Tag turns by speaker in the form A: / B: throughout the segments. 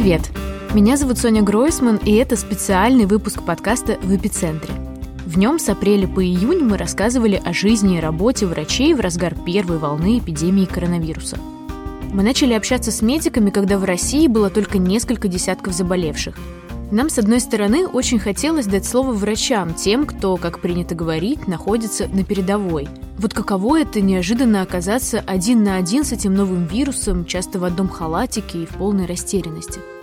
A: Привет! Меня зовут Соня Гройсман, и это специальный выпуск подкаста «В эпицентре». В нем с апреля по июнь мы рассказывали о жизни и работе врачей в разгар первой волны эпидемии коронавируса. Мы начали общаться с медиками, когда в России было только несколько десятков заболевших. Нам, с одной стороны, очень хотелось дать слово врачам, тем, кто, как принято говорить, находится на передовой. Вот каково это неожиданно оказаться один на один с этим новым вирусом, часто в одном халатике и в полной растерянности –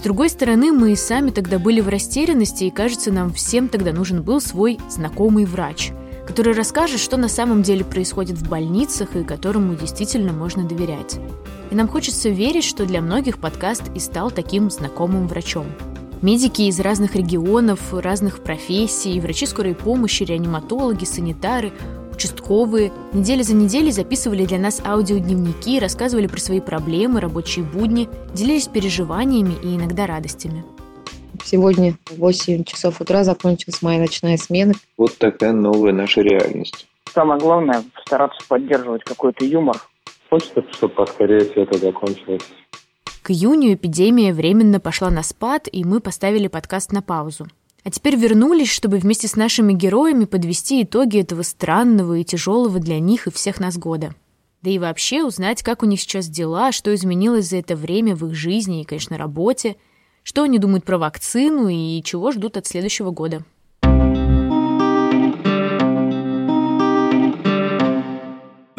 A: с другой стороны, мы и сами тогда были в растерянности, и, кажется, нам всем тогда нужен был свой знакомый врач, который расскажет, что на самом деле происходит в больницах и которому действительно можно доверять. И нам хочется верить, что для многих подкаст и стал таким знакомым врачом. Медики из разных регионов, разных профессий, врачи скорой помощи, реаниматологи, санитары участковые неделя за неделей записывали для нас аудиодневники, рассказывали про свои проблемы, рабочие будни, делились переживаниями и иногда радостями.
B: Сегодня в 8 часов утра закончилась моя ночная смена.
C: Вот такая новая наша реальность.
D: Самое главное – стараться поддерживать какой-то юмор.
C: Хочется, чтобы поскорее все это закончилось.
A: К июню эпидемия временно пошла на спад, и мы поставили подкаст на паузу. А теперь вернулись, чтобы вместе с нашими героями подвести итоги этого странного и тяжелого для них и всех нас года. Да и вообще узнать, как у них сейчас дела, что изменилось за это время в их жизни и, конечно, работе, что они думают про вакцину и чего ждут от следующего года.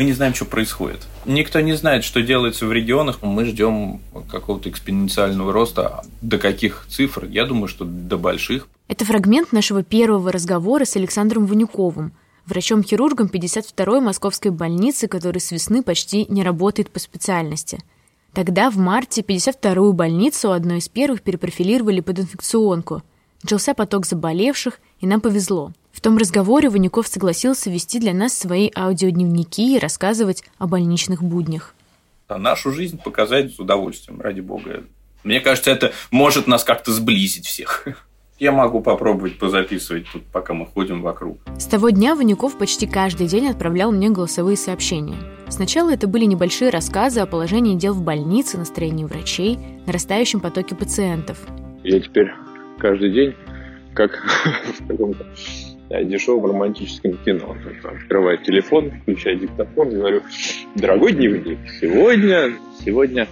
E: Мы не знаем, что происходит. Никто не знает, что делается в регионах. Мы ждем какого-то экспоненциального роста. До каких цифр? Я думаю, что до больших.
A: Это фрагмент нашего первого разговора с Александром Ванюковым, врачом-хирургом 52-й московской больницы, который с весны почти не работает по специальности. Тогда, в марте, 52-ю больницу, одной из первых, перепрофилировали под инфекционку. Начался поток заболевших, и нам повезло. В том разговоре Ванюков согласился вести для нас свои аудиодневники и рассказывать о больничных буднях.
E: А нашу жизнь показать с удовольствием, ради бога. Мне кажется, это может нас как-то сблизить всех. Я могу попробовать позаписывать тут, пока мы ходим вокруг.
A: С того дня Ванюков почти каждый день отправлял мне голосовые сообщения. Сначала это были небольшие рассказы о положении дел в больнице, настроении врачей, нарастающем потоке пациентов.
C: Я теперь каждый день, как в каком-то дешевом романтическом кино. Открываю телефон, включаю диктофон и говорю, дорогой дневник, сегодня, сегодня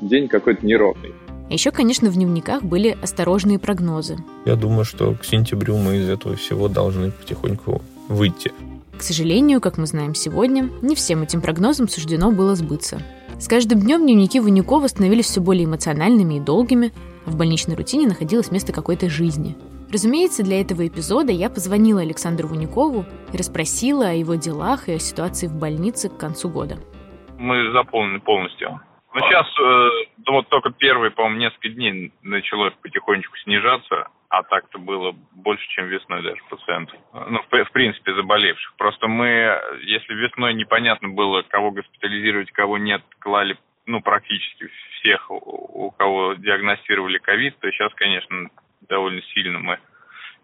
C: день какой-то неровный.
A: А еще, конечно, в дневниках были осторожные прогнозы.
F: Я думаю, что к сентябрю мы из этого всего должны потихоньку выйти.
A: К сожалению, как мы знаем сегодня, не всем этим прогнозам суждено было сбыться. С каждым днем дневники Ванюкова становились все более эмоциональными и долгими, а в больничной рутине находилось место какой-то жизни. Разумеется, для этого эпизода я позвонила Александру Ванюкову и расспросила о его делах и о ситуации в больнице к концу года.
G: Мы заполнены полностью. Ну, сейчас э, вот только первые, по-моему, несколько дней началось потихонечку снижаться, а так-то было больше, чем весной даже пациентов. Ну, в, в принципе, заболевших. Просто мы, если весной непонятно было, кого госпитализировать, кого нет, клали, ну, практически всех, у кого диагностировали ковид, то сейчас, конечно, довольно сильно мы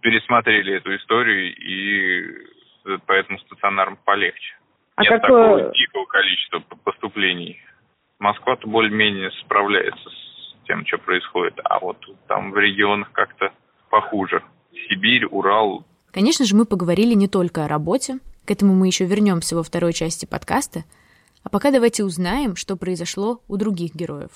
G: пересмотрели эту историю, и поэтому стационаром полегче. А Нет какое... такого дикого количества поступлений Москва-то более-менее справляется с тем, что происходит, а вот там в регионах как-то похуже. Сибирь, Урал.
A: Конечно же, мы поговорили не только о работе, к этому мы еще вернемся во второй части подкаста, а пока давайте узнаем, что произошло у других героев.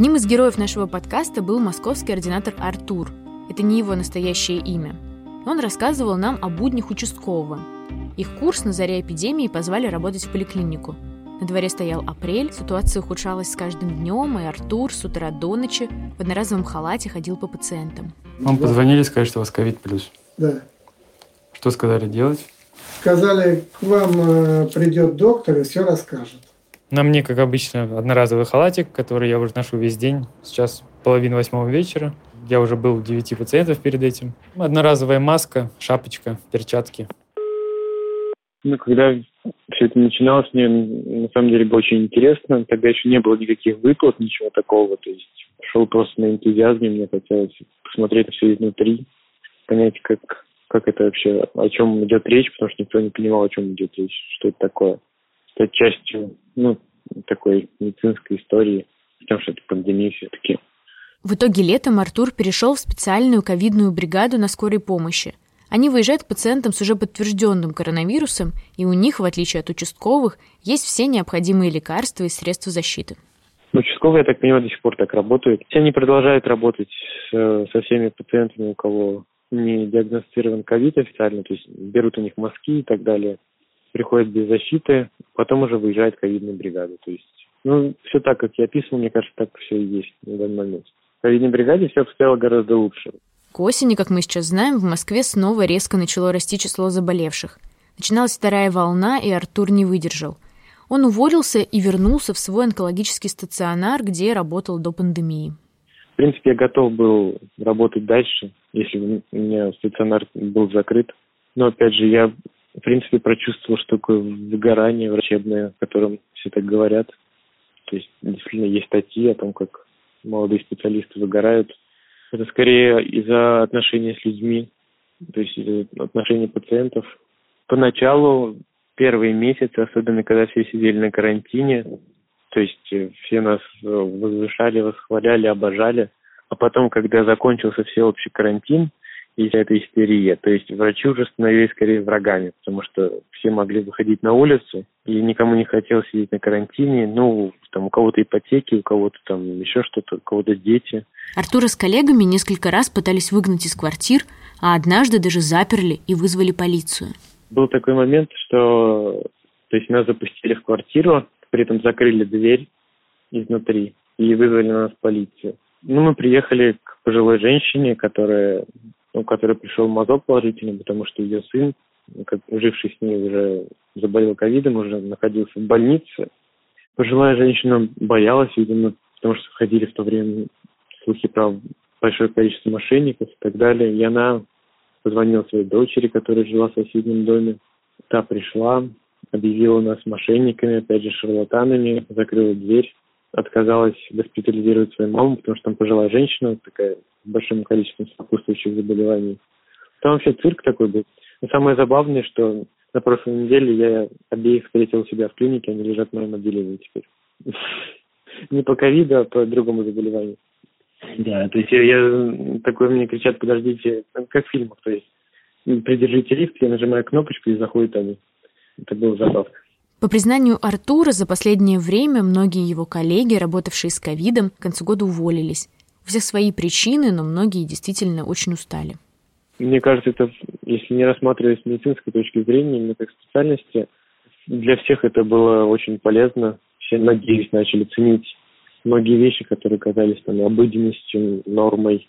A: Одним из героев нашего подкаста был московский ординатор Артур. Это не его настоящее имя. Он рассказывал нам о буднях участкового, их курс на заре эпидемии позвали работать в поликлинику. На дворе стоял апрель, ситуация ухудшалась с каждым днем, и Артур с утра до ночи в одноразовом халате ходил по пациентам.
H: Вам да. позвонили сказать, что у вас ковид плюс?
I: Да.
H: Что сказали делать?
I: Сказали, к вам э, придет доктор и все расскажет.
H: На мне, как обычно, одноразовый халатик, который я уже ношу весь день. Сейчас половина восьмого вечера. Я уже был у девяти пациентов перед этим. Одноразовая маска, шапочка, перчатки.
C: Ну, когда все это начиналось, мне на самом деле было очень интересно. Тогда еще не было никаких выплат, ничего такого. То есть шел просто на энтузиазме, мне хотелось посмотреть все изнутри, понять, как, как это вообще, о чем идет речь, потому что никто не понимал, о чем идет речь, что это такое. Стать частью, ну, такой медицинской истории, потому что это пандемия все-таки.
A: В итоге летом Артур перешел в специальную ковидную бригаду на скорой помощи. Они выезжают к пациентам с уже подтвержденным коронавирусом, и у них, в отличие от участковых, есть все необходимые лекарства и средства защиты.
C: Участковые, я так понимаю, до сих пор так работают. Все они продолжают работать с, со всеми пациентами, у кого не диагностирован ковид официально, то есть берут у них мазки и так далее, приходят без защиты, потом уже выезжает ковидная бригада. То есть, ну, все так, как я описывал, мне кажется, так все и есть на данный момент. В ковидной бригаде все обстояло гораздо лучше.
A: К осени, как мы сейчас знаем, в Москве снова резко начало расти число заболевших. Начиналась вторая волна, и Артур не выдержал. Он уволился и вернулся в свой онкологический стационар, где работал до пандемии.
C: В принципе, я готов был работать дальше, если бы у меня стационар был закрыт. Но, опять же, я, в принципе, прочувствовал, что такое выгорание врачебное, о котором все так говорят. То есть, действительно, есть статьи о том, как молодые специалисты выгорают это скорее из-за отношений с людьми, то есть из-за отношений пациентов. Поначалу, первые месяцы, особенно когда все сидели на карантине, то есть э, все нас э, возвышали, восхваляли, обожали. А потом, когда закончился всеобщий карантин, и вся эта истерия. То есть врачи уже становились скорее врагами, потому что все могли выходить на улицу, и никому не хотелось сидеть на карантине. Ну, там у кого-то ипотеки, у кого-то там еще что-то, у кого-то дети.
A: Артура с коллегами несколько раз пытались выгнать из квартир, а однажды даже заперли и вызвали полицию.
C: Был такой момент, что то есть нас запустили в квартиру, при этом закрыли дверь изнутри и вызвали на нас полицию. Ну, мы приехали к пожилой женщине, которая у которой пришел мазок положительный, потому что ее сын, как, живший с ней, уже заболел ковидом, уже находился в больнице. Пожилая женщина боялась, видимо, потому что ходили в то время слухи про большое количество мошенников и так далее. И она позвонила своей дочери, которая жила в соседнем доме. Та пришла, объявила нас мошенниками, опять же, шарлатанами, закрыла дверь отказалась госпитализировать свою маму, потому что там пожилая женщина, такая с большим количеством сопутствующих заболеваний. Там вообще цирк такой был. Но самое забавное, что на прошлой неделе я обеих встретил у себя в клинике, они лежат в моем отделении теперь. Не по ковиду, а по другому заболеванию. Да, то есть я такой мне кричат, подождите, как в фильмах, то есть придержите лифт, я нажимаю кнопочку и заходят они. Это было забавно.
A: По признанию Артура, за последнее время многие его коллеги, работавшие с ковидом, к концу года уволились. У всех свои причины, но многие действительно очень устали.
C: Мне кажется, это, если не рассматривать с медицинской точки зрения, именно как специальности, для всех это было очень полезно. Все, надеюсь, начали ценить многие вещи, которые казались там обыденностью, нормой.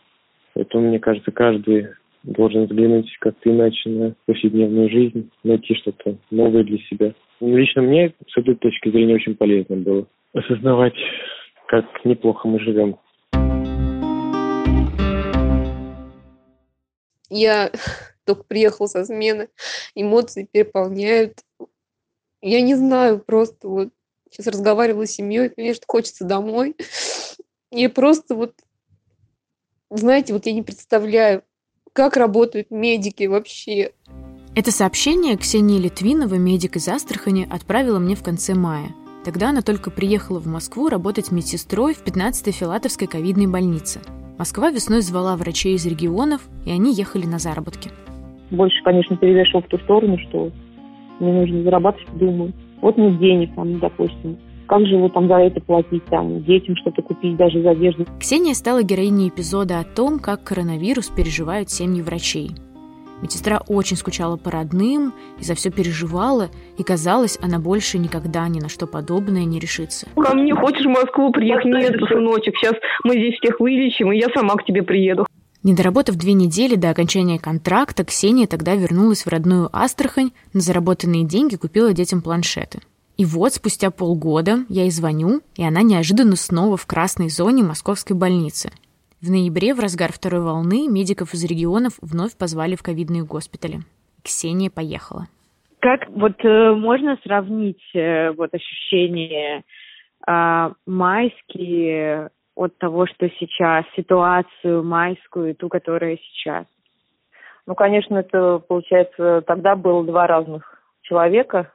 C: Поэтому, мне кажется, каждый должен взглянуть как-то иначе на повседневную жизнь, найти что-то новое для себя. Ну, лично мне с этой точки зрения очень полезно было осознавать, как неплохо мы живем.
B: Я только приехала со смены, эмоции переполняют. Я не знаю, просто вот сейчас разговаривала с семьей, конечно, хочется домой. И просто вот, знаете, вот я не представляю, как работают медики вообще.
A: Это сообщение Ксения Литвинова, медик из Астрахани, отправила мне в конце мая. Тогда она только приехала в Москву работать медсестрой в 15-й Филатовской ковидной больнице. Москва весной звала врачей из регионов, и они ехали на заработки.
D: Больше, конечно, перевешивал в ту сторону, что мне нужно зарабатывать, думаю. Вот нет денег, там, допустим. Как же его там за это платить, там, детям что-то купить, даже за одежду.
A: Ксения стала героиней эпизода о том, как коронавирус переживают семьи врачей. Медсестра очень скучала по родным и за все переживала, и казалось, она больше никогда ни на что подобное не решится.
J: Ко мне хочешь в Москву приехать? Нет, сыночек, сейчас мы здесь всех вылечим, и я сама к тебе приеду.
A: Не доработав две недели до окончания контракта, Ксения тогда вернулась в родную Астрахань, на заработанные деньги купила детям планшеты. И вот спустя полгода я ей звоню, и она неожиданно снова в красной зоне московской больницы. В ноябре, в разгар второй волны, медиков из регионов вновь позвали в ковидные госпитали. Ксения поехала.
K: Как вот э, можно сравнить э, вот ощущения э, майские от того, что сейчас, ситуацию майскую и ту, которая сейчас?
D: Ну, конечно, это, получается, тогда было два разных человека.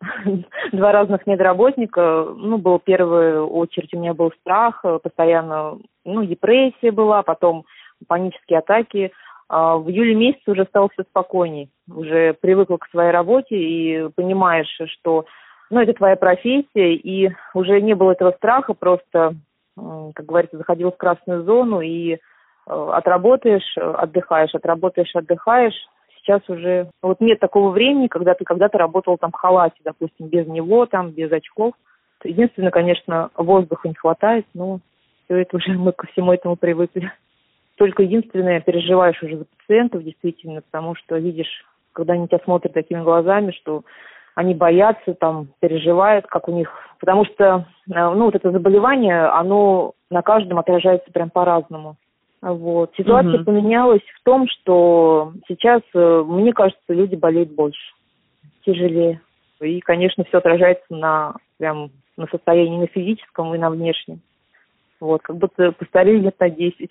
D: два разных медработника. Ну, был в первую очередь у меня был страх, э, постоянно, ну, депрессия была, потом панические атаки. А в июле месяце уже стало все спокойней. Уже привыкла к своей работе и понимаешь, что ну, это твоя профессия, и уже не было этого страха, просто, как говорится, заходил в красную зону и э, отработаешь, отдыхаешь, отработаешь, отдыхаешь, сейчас уже вот нет такого времени, когда ты когда-то работал там в халате, допустим, без него, там, без очков. Единственное, конечно, воздуха не хватает, но все это уже мы ко всему этому привыкли. Только единственное, переживаешь уже за пациентов, действительно, потому что видишь, когда они тебя смотрят такими глазами, что они боятся, там, переживают, как у них... Потому что, э, ну, вот это заболевание, оно на каждом отражается прям по-разному. Вот. Ситуация угу. поменялась в том, что сейчас, э, мне кажется, люди болеют больше, тяжелее. И, конечно, все отражается на прям на состоянии на физическом и на внешнем. Вот, как будто постарели лет на 10.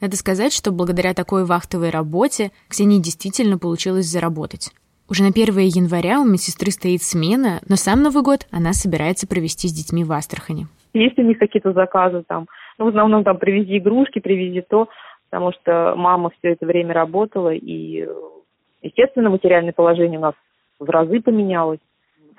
A: Надо сказать, что благодаря такой вахтовой работе Ксении действительно получилось заработать. Уже на 1 января у медсестры стоит смена, но сам Новый год она собирается провести с детьми в Астрахани.
D: Есть у них какие-то заказы там, ну, в основном там привези игрушки, привези то, потому что мама все это время работала, и, естественно, материальное положение у нас в разы поменялось.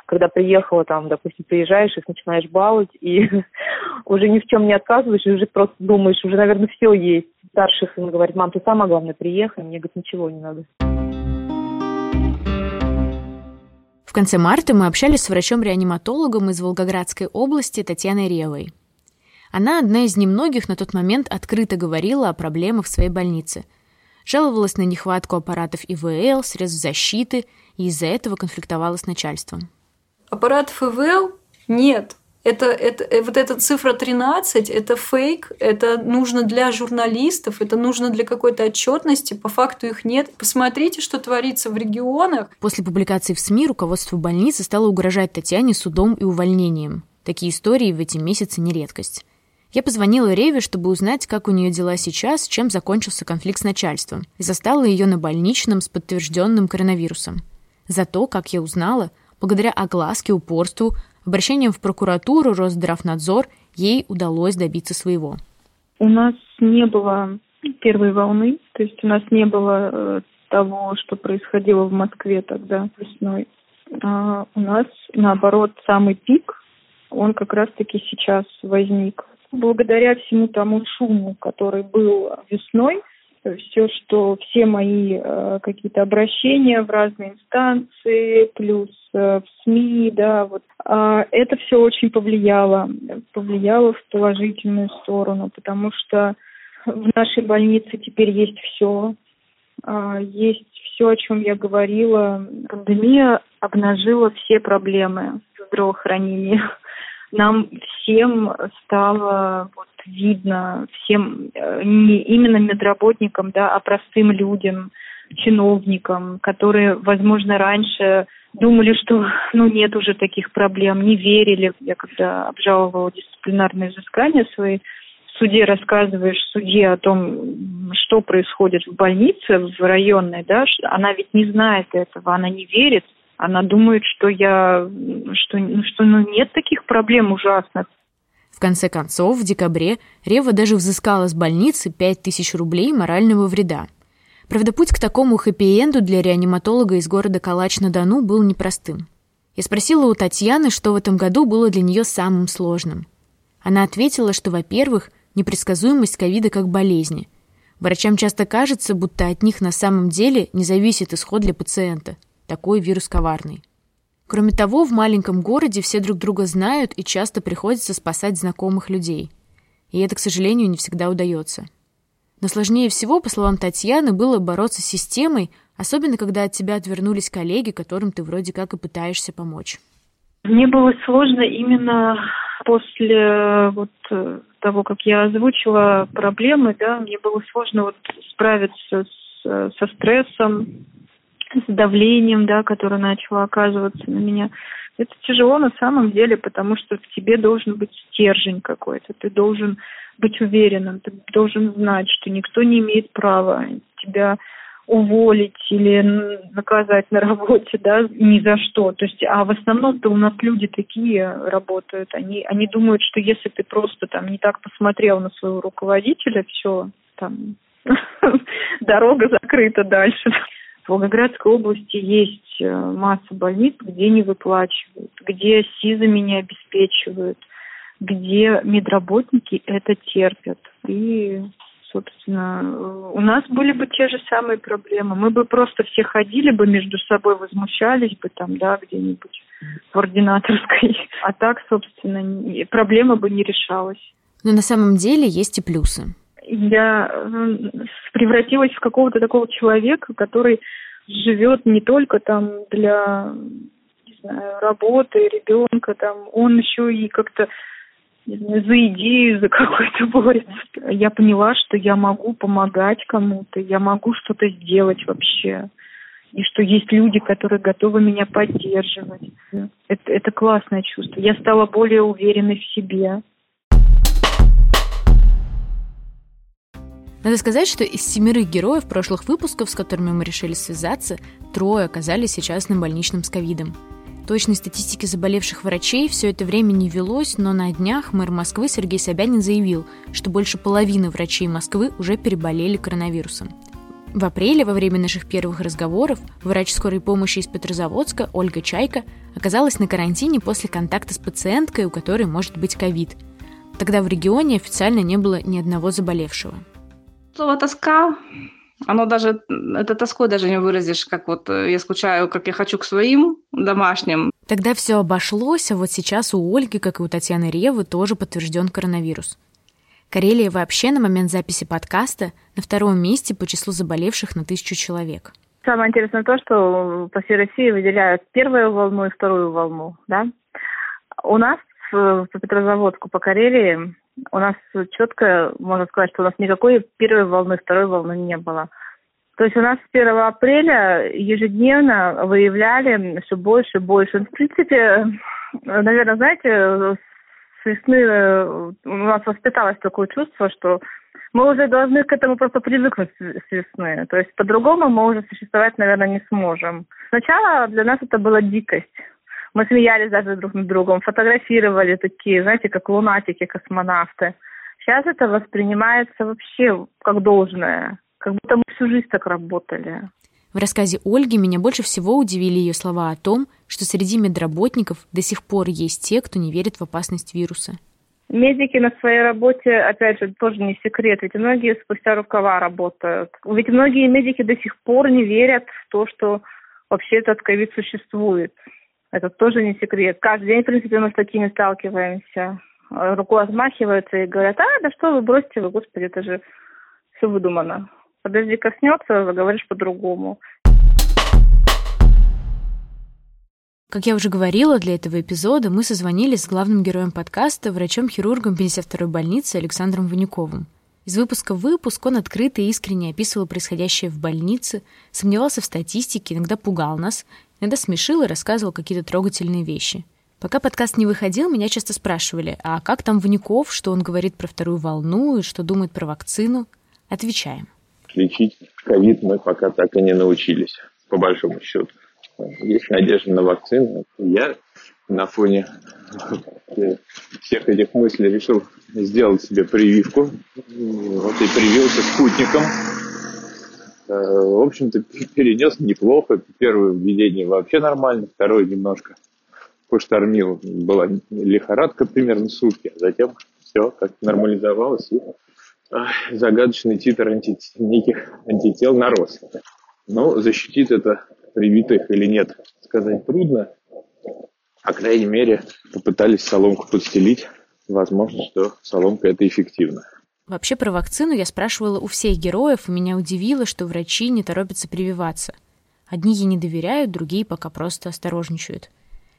D: Когда приехала, там, допустим, приезжаешь, их начинаешь баловать, и уже ни в чем не отказываешь, уже просто думаешь, уже, наверное, все есть. Старших сын говорит, мам, ты самое главное, приехай. Мне, говорит, ничего не надо.
A: В конце марта мы общались с врачом-реаниматологом из Волгоградской области Татьяной Ревой. Она одна из немногих на тот момент открыто говорила о проблемах в своей больнице. Жаловалась на нехватку аппаратов ИВЛ, средств защиты, и из-за этого конфликтовала с начальством.
L: Аппаратов ИВЛ нет. Это, это, э, вот эта цифра 13 – это фейк, это нужно для журналистов, это нужно для какой-то отчетности, по факту их нет. Посмотрите, что творится в регионах.
A: После публикации в СМИ руководство больницы стало угрожать Татьяне судом и увольнением. Такие истории в эти месяцы не редкость. Я позвонила Реве, чтобы узнать, как у нее дела сейчас, чем закончился конфликт с начальством, и застала ее на больничном с подтвержденным коронавирусом. Зато, как я узнала, благодаря огласке, упорству, обращениям в прокуратуру, Росздравнадзор, ей удалось добиться своего.
M: У нас не было первой волны, то есть у нас не было э, того, что происходило в Москве тогда весной. А у нас, наоборот, самый пик, он как раз-таки сейчас возник благодаря всему тому шуму, который был весной, все, что все мои э, какие-то обращения в разные инстанции, плюс э, в СМИ, да, вот, э, это все очень повлияло, повлияло в положительную сторону, потому что в нашей больнице теперь есть все, э, есть все, о чем я говорила. Пандемия обнажила все проблемы здравоохранения нам всем стало вот, видно, всем, э, не именно медработникам, да, а простым людям, чиновникам, которые, возможно, раньше думали, что ну нет уже таких проблем, не верили. Я когда обжаловала дисциплинарные изыскания свои, суде рассказываешь суде о том, что происходит в больнице, в районной, да, она ведь не знает этого, она не верит, она думает, что я, что, ну, что ну, нет таких проблем ужасных.
A: В конце концов, в декабре Рева даже взыскала с больницы 5000 рублей морального вреда. Правда, путь к такому хэппи-энду для реаниматолога из города Калач-на-Дону был непростым. Я спросила у Татьяны, что в этом году было для нее самым сложным. Она ответила, что, во-первых, непредсказуемость ковида как болезни. Врачам часто кажется, будто от них на самом деле не зависит исход для пациента – такой вирус коварный. Кроме того, в маленьком городе все друг друга знают и часто приходится спасать знакомых людей. И это, к сожалению, не всегда удается. Но сложнее всего, по словам Татьяны, было бороться с системой, особенно когда от тебя отвернулись коллеги, которым ты вроде как и пытаешься помочь.
M: Мне было сложно именно после вот э, того, как я озвучила проблемы, да, мне было сложно вот справиться с, э, со стрессом, с давлением, да, которое начало оказываться на меня. Это тяжело на самом деле, потому что в тебе должен быть стержень какой-то, ты должен быть уверенным, ты должен знать, что никто не имеет права тебя уволить или наказать на работе, да, ни за что. То есть, а в основном-то у нас люди такие работают. Они, они думают, что если ты просто там не так посмотрел на своего руководителя, все, там дорога закрыта дальше. В Волгоградской области есть э, масса больниц, где не выплачивают, где СИЗами не обеспечивают, где медработники это терпят. И собственно, у нас были бы те же самые проблемы. Мы бы просто все ходили бы между собой, возмущались бы там, да, где-нибудь в ординаторской. А так, собственно, проблема бы не решалась.
A: Но на самом деле есть и плюсы.
M: Я превратилась в какого-то такого человека, который живет не только там для не знаю, работы, ребенка, там, он еще и как-то за идею, за какой-то борется. Я поняла, что я могу помогать кому-то, я могу что-то сделать вообще. И что есть люди, которые готовы меня поддерживать. Это, это классное чувство. Я стала более уверенной в себе.
A: Надо сказать, что из семерых героев прошлых выпусков, с которыми мы решили связаться, трое оказались сейчас на больничном с ковидом. Точной статистики заболевших врачей все это время не велось, но на днях мэр Москвы Сергей Собянин заявил, что больше половины врачей Москвы уже переболели коронавирусом. В апреле, во время наших первых разговоров, врач скорой помощи из Петрозаводска Ольга Чайка оказалась на карантине после контакта с пациенткой, у которой может быть ковид. Тогда в регионе официально не было ни одного заболевшего.
N: Слово «тоска» оно даже, это тоской даже не выразишь, как вот э, я скучаю, как я хочу к своим домашним.
A: Тогда все обошлось, а вот сейчас у Ольги, как и у Татьяны Ревы, тоже подтвержден коронавирус. Карелия вообще на момент записи подкаста на втором месте по числу заболевших на тысячу человек.
J: Самое интересное то, что по всей России выделяют первую волну и вторую волну. Да? У нас по Петрозаводску, по Карелии у нас четко, можно сказать, что у нас никакой первой волны, второй волны не было. То есть у нас с 1 апреля ежедневно выявляли все больше и больше. В принципе, наверное, знаете, с весны э, у нас воспиталось такое чувство, что мы уже должны к этому просто привыкнуть с весны. То есть по-другому мы уже существовать, наверное, не сможем. Сначала для нас это была дикость. Мы смеялись даже друг над другом, фотографировали такие, знаете, как лунатики, космонавты. Сейчас это воспринимается вообще как должное, как будто мы всю жизнь так работали.
A: В рассказе Ольги меня больше всего удивили ее слова о том, что среди медработников до сих пор есть те, кто не верит в опасность вируса.
J: Медики на своей работе, опять же, тоже не секрет, ведь многие спустя рукава работают. Ведь многие медики до сих пор не верят в то, что вообще этот ковид существует. Это тоже не секрет. Каждый день, в принципе, мы с такими сталкиваемся. Рукой отмахиваются и говорят, а, да что вы, бросьте вы, господи, это же все выдумано. Подожди, коснется, заговоришь по-другому.
A: Как я уже говорила, для этого эпизода мы созвонились с главным героем подкаста, врачом-хирургом 52-й больницы Александром Ванюковым. Из выпуска в выпуск он открыто и искренне описывал происходящее в больнице, сомневался в статистике, иногда пугал нас Иногда смешил и рассказывал какие-то трогательные вещи. Пока подкаст не выходил, меня часто спрашивали, а как там Ваников, что он говорит про вторую волну и что думает про вакцину? Отвечаем.
F: Лечить ковид мы пока так и не научились, по большому счету. Есть надежда на вакцину. Я на фоне всех этих мыслей решил сделать себе прививку. Вот и привился спутником. Э, в общем-то, перенес неплохо. Первое введение вообще нормально, второе немножко поштормил. Была лихорадка примерно сутки, а затем все как нормализовалось, и загадочный титр анти... неких антител нарос. Но защитит это привитых или нет, сказать трудно. По крайней мере, попытались соломку подстелить. Возможно, что соломка это эффективно.
A: Вообще про вакцину я спрашивала у всех героев, и меня удивило, что врачи не торопятся прививаться. Одни ей не доверяют, другие пока просто осторожничают.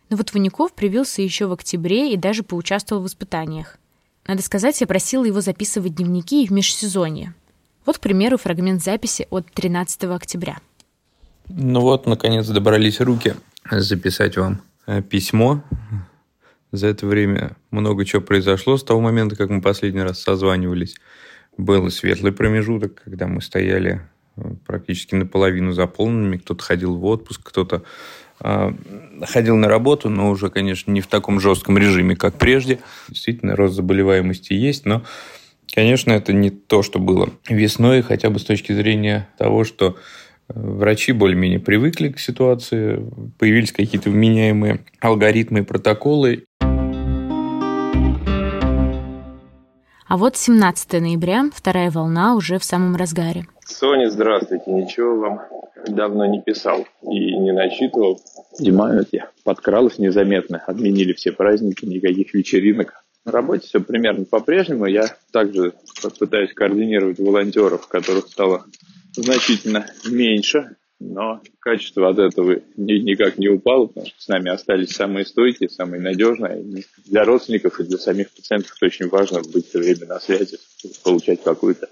A: Но вот Ванюков привился еще в октябре и даже поучаствовал в испытаниях. Надо сказать, я просила его записывать дневники и в межсезонье. Вот, к примеру, фрагмент записи от 13 октября.
F: Ну вот, наконец добрались руки записать вам письмо за это время много чего произошло с того момента, как мы последний раз созванивались. Был светлый промежуток, когда мы стояли
E: практически наполовину заполненными. Кто-то ходил в отпуск, кто-то э, ходил на работу, но уже, конечно, не в таком жестком режиме, как прежде. Действительно, рост заболеваемости есть, но, конечно, это не то, что было весной, хотя бы с точки зрения того, что Врачи более-менее привыкли к ситуации, появились какие-то вменяемые алгоритмы и протоколы.
A: А вот 17 ноября, вторая волна уже в самом разгаре.
F: Соня, здравствуйте. Ничего вам давно не писал и не начитывал. Зима подкралась незаметно. Отменили все праздники, никаких вечеринок. На работе все примерно по-прежнему. Я также пытаюсь координировать волонтеров, которых стало значительно меньше, но качество от этого ни, никак не упало, потому что с нами остались самые стойкие, самые надежные. И для родственников и для самих пациентов очень важно быть все время на связи, получать какую-то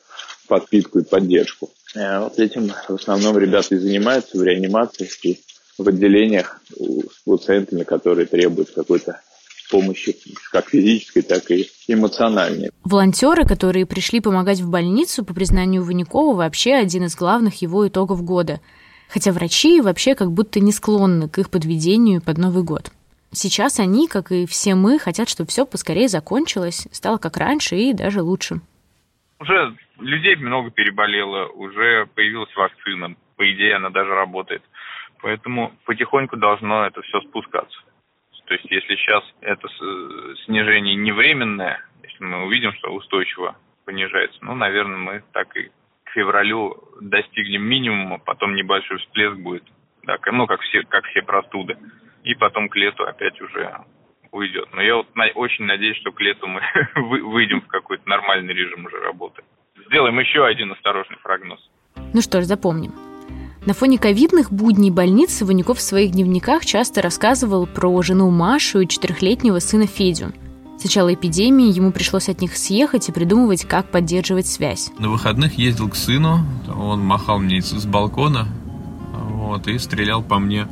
F: подпитку и поддержку. Э, вот этим в основном ребята и занимаются в реанимации и в отделениях с пациентами, которые требуют какой-то помощи, как физической, так и эмоциональной.
A: Волонтеры, которые пришли помогать в больницу, по признанию Ванякова, вообще один из главных его итогов года. Хотя врачи вообще как будто не склонны к их подведению под Новый год. Сейчас они, как и все мы, хотят, чтобы все поскорее закончилось, стало как раньше и даже лучше.
G: Уже людей много переболело, уже появилась вакцина. По идее, она даже работает. Поэтому потихоньку должно это все спускаться. То есть если сейчас это снижение не временное, если мы увидим, что устойчиво понижается, ну, наверное, мы так и к февралю достигнем минимума, потом небольшой всплеск будет, да, ну, как все, как все простуды, и потом к лету опять уже уйдет. Но я вот на, очень надеюсь, что к лету мы выйдем в какой-то нормальный режим уже работы. Сделаем еще один осторожный прогноз.
A: Ну что ж, запомним. На фоне ковидных будней больницы Ванюков в своих дневниках часто рассказывал про жену Машу и четырехлетнего сына Федю. С начала эпидемии ему пришлось от них съехать и придумывать, как поддерживать связь.
E: На выходных ездил к сыну, он махал мне с балкона вот, и стрелял по мне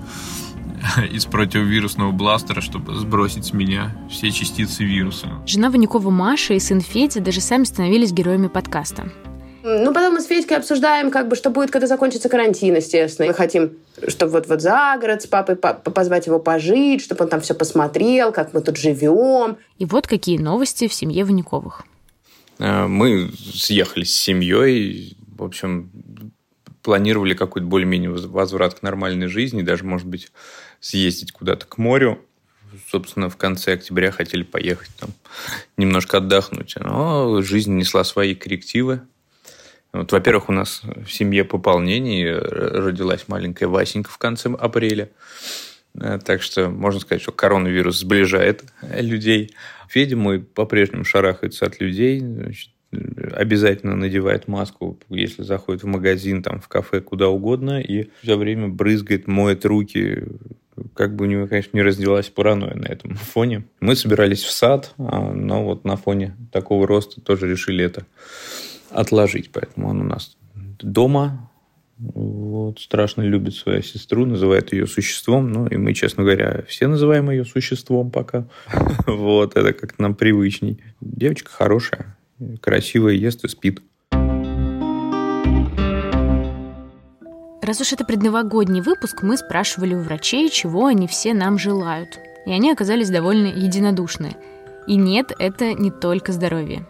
E: из противовирусного бластера, чтобы сбросить с меня все частицы вируса.
A: Жена Ванюкова Маша и сын Федя даже сами становились героями подкаста.
O: Ну, потом мы с Федькой обсуждаем, как бы, что будет, когда закончится карантин, естественно. Мы хотим, чтобы вот, вот за город с папой позвать его пожить, чтобы он там все посмотрел, как мы тут живем.
A: И вот какие новости в семье Ванюковых.
E: Э, мы съехали с семьей, в общем, планировали какой-то более-менее возврат к нормальной жизни, даже, может быть, съездить куда-то к морю. Собственно, в конце октября хотели поехать там немножко отдохнуть. Но жизнь несла свои коррективы. Вот, во-первых, у нас в семье пополнение. Родилась маленькая Васенька в конце апреля. Э, так что можно сказать, что коронавирус сближает людей. Федя мой по-прежнему шарахается от людей. Значит, обязательно надевает маску, если заходит в магазин, там, в кафе, куда угодно, и все время брызгает, моет руки, как бы у него, конечно, не разделась паранойя на этом фоне. Мы собирались в сад, а, но вот на фоне такого роста тоже решили это отложить. Поэтому он у нас дома, вот, страшно любит свою сестру, называет ее существом. Ну, и мы, честно говоря, все называем ее существом пока. вот, это как-то нам привычней. Девочка хорошая, красивая, ест и спит.
A: Раз уж это предновогодний выпуск, мы спрашивали у врачей, чего они все нам желают. И они оказались довольно единодушны. И нет, это не только здоровье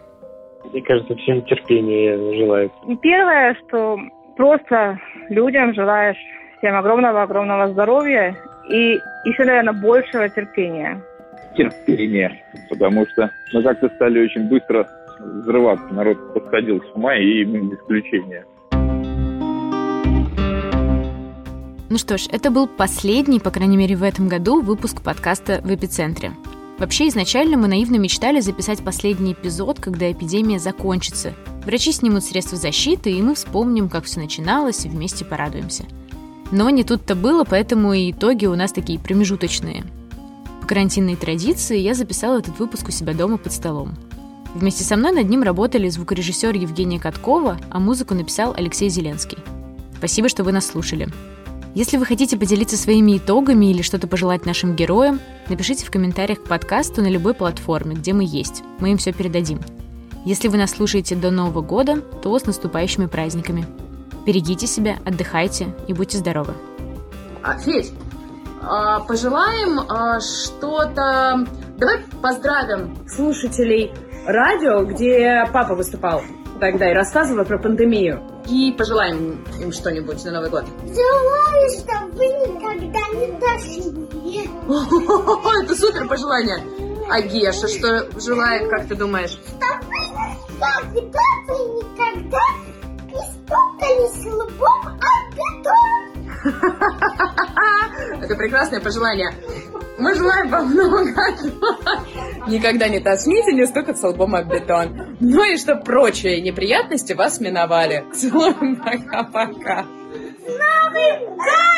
C: мне кажется, всем терпения желают.
J: Первое, что просто людям желаешь всем огромного-огромного здоровья и еще, наверное, большего терпения.
F: Терпение, потому что мы как-то стали очень быстро взрываться. Народ подходил с ума, и мы не исключение.
A: Ну что ж, это был последний, по крайней мере в этом году, выпуск подкаста «В эпицентре». Вообще, изначально мы наивно мечтали записать последний эпизод, когда эпидемия закончится. Врачи снимут средства защиты, и мы вспомним, как все начиналось, и вместе порадуемся. Но не тут-то было, поэтому и итоги у нас такие промежуточные. По карантинной традиции я записала этот выпуск у себя дома под столом. Вместе со мной над ним работали звукорежиссер Евгения Каткова, а музыку написал Алексей Зеленский. Спасибо, что вы нас слушали. Если вы хотите поделиться своими итогами или что-то пожелать нашим героям, напишите в комментариях к подкасту на любой платформе, где мы есть. Мы им все передадим. Если вы нас слушаете до Нового года, то с наступающими праздниками. Берегите себя, отдыхайте и будьте здоровы.
O: А, Федь, а, пожелаем а, что-то... Давай поздравим слушателей радио, где папа выступал тогда и рассказывал про пандемию. И пожелаем им что-нибудь на Новый год.
P: Желаю, чтобы вы никогда не дошли.
O: Это супер пожелание. А Геша что желает, как ты думаешь?
P: Чтобы вы никогда не стукались лбом о бетон.
O: Это прекрасное пожелание. Мы желаем вам много Никогда не тошните, не стукаться лбом об бетон. Ну и чтобы прочие неприятности вас миновали. Целуем, пока-пока.
P: С Новым годом!